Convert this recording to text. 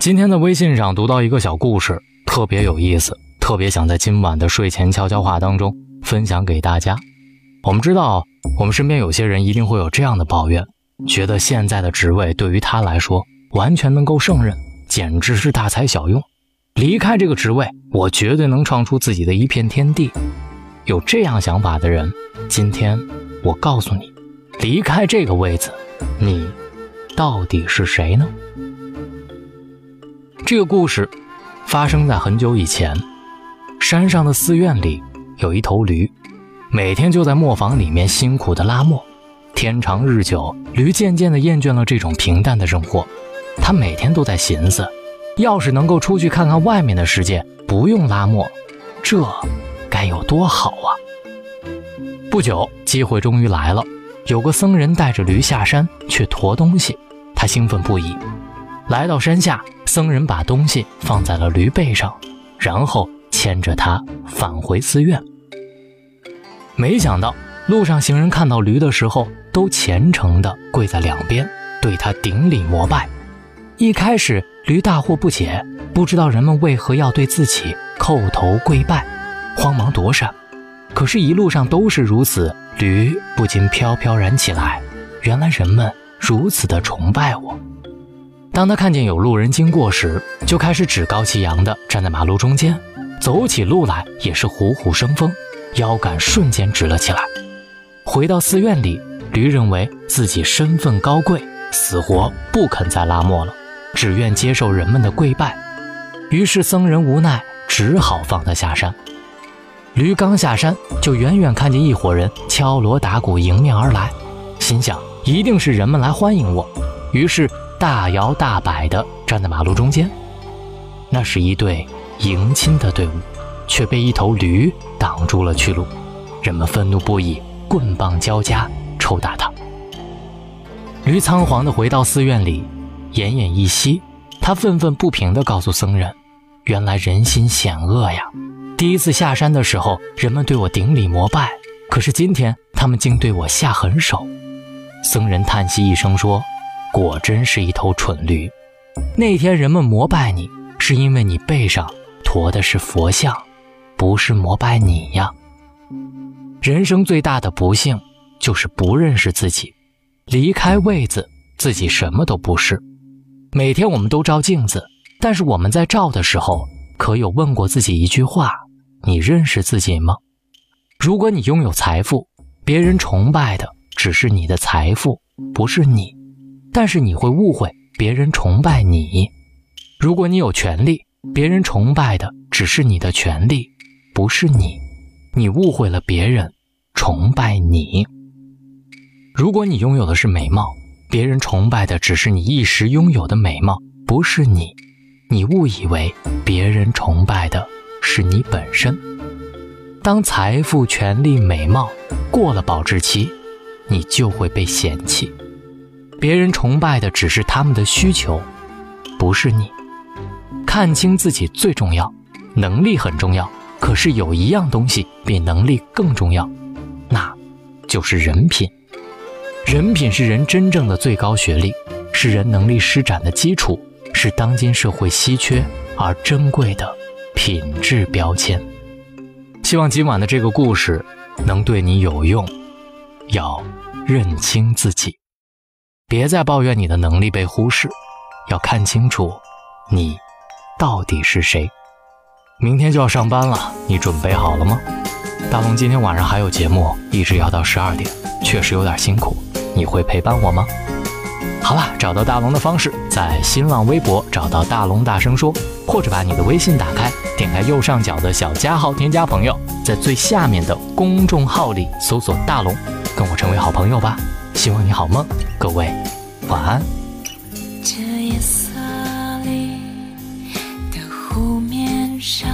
今天的微信上读到一个小故事，特别有意思，特别想在今晚的睡前悄悄话当中分享给大家。我们知道，我们身边有些人一定会有这样的抱怨，觉得现在的职位对于他来说完全能够胜任，简直是大材小用。离开这个职位，我绝对能创出自己的一片天地。有这样想法的人，今天我告诉你，离开这个位子，你到底是谁呢？这个故事发生在很久以前，山上的寺院里有一头驴，每天就在磨坊里面辛苦的拉磨。天长日久，驴渐渐的厌倦了这种平淡的生活，他每天都在寻思，要是能够出去看看外面的世界，不用拉磨，这该有多好啊！不久，机会终于来了，有个僧人带着驴下山去驮东西，他兴奋不已。来到山下，僧人把东西放在了驴背上，然后牵着它返回寺院。没想到路上行人看到驴的时候，都虔诚地跪在两边，对他顶礼膜拜。一开始，驴大惑不解，不知道人们为何要对自己叩头跪拜，慌忙躲闪。可是，一路上都是如此，驴不禁飘飘然起来。原来人们如此的崇拜我。当他看见有路人经过时，就开始趾高气扬地站在马路中间，走起路来也是虎虎生风，腰杆瞬间直了起来。回到寺院里，驴认为自己身份高贵，死活不肯再拉磨了，只愿接受人们的跪拜。于是僧人无奈，只好放他下山。驴刚下山，就远远看见一伙人敲锣打鼓迎面而来，心想一定是人们来欢迎我，于是。大摇大摆地站在马路中间，那是一队迎亲的队伍，却被一头驴挡住了去路。人们愤怒不已，棍棒交加，抽打他。驴仓皇地回到寺院里，奄奄一息。他愤愤不平地告诉僧人：“原来人心险恶呀！第一次下山的时候，人们对我顶礼膜拜，可是今天他们竟对我下狠手。”僧人叹息一声说。果真是一头蠢驴。那天人们膜拜你，是因为你背上驮的是佛像，不是膜拜你呀。人生最大的不幸就是不认识自己，离开位子，自己什么都不是。每天我们都照镜子，但是我们在照的时候，可有问过自己一句话：你认识自己吗？如果你拥有财富，别人崇拜的只是你的财富，不是你。但是你会误会别人崇拜你，如果你有权利，别人崇拜的只是你的权利，不是你，你误会了别人崇拜你。如果你拥有的是美貌，别人崇拜的只是你一时拥有的美貌，不是你，你误以为别人崇拜的是你本身。当财富、权力、美貌过了保质期，你就会被嫌弃。别人崇拜的只是他们的需求，不是你。看清自己最重要，能力很重要，可是有一样东西比能力更重要，那就是人品。人品是人真正的最高学历，是人能力施展的基础，是当今社会稀缺而珍贵的品质标签。希望今晚的这个故事能对你有用，要认清自己。别再抱怨你的能力被忽视，要看清楚，你到底是谁。明天就要上班了，你准备好了吗？大龙今天晚上还有节目，一直要到十二点，确实有点辛苦。你会陪伴我吗？好了，找到大龙的方式，在新浪微博找到大龙大声说，或者把你的微信打开，点开右上角的小加号，添加朋友，在最下面的公众号里搜索大龙，跟我成为好朋友吧。希望你好梦，各位晚安。这夜色里的湖面上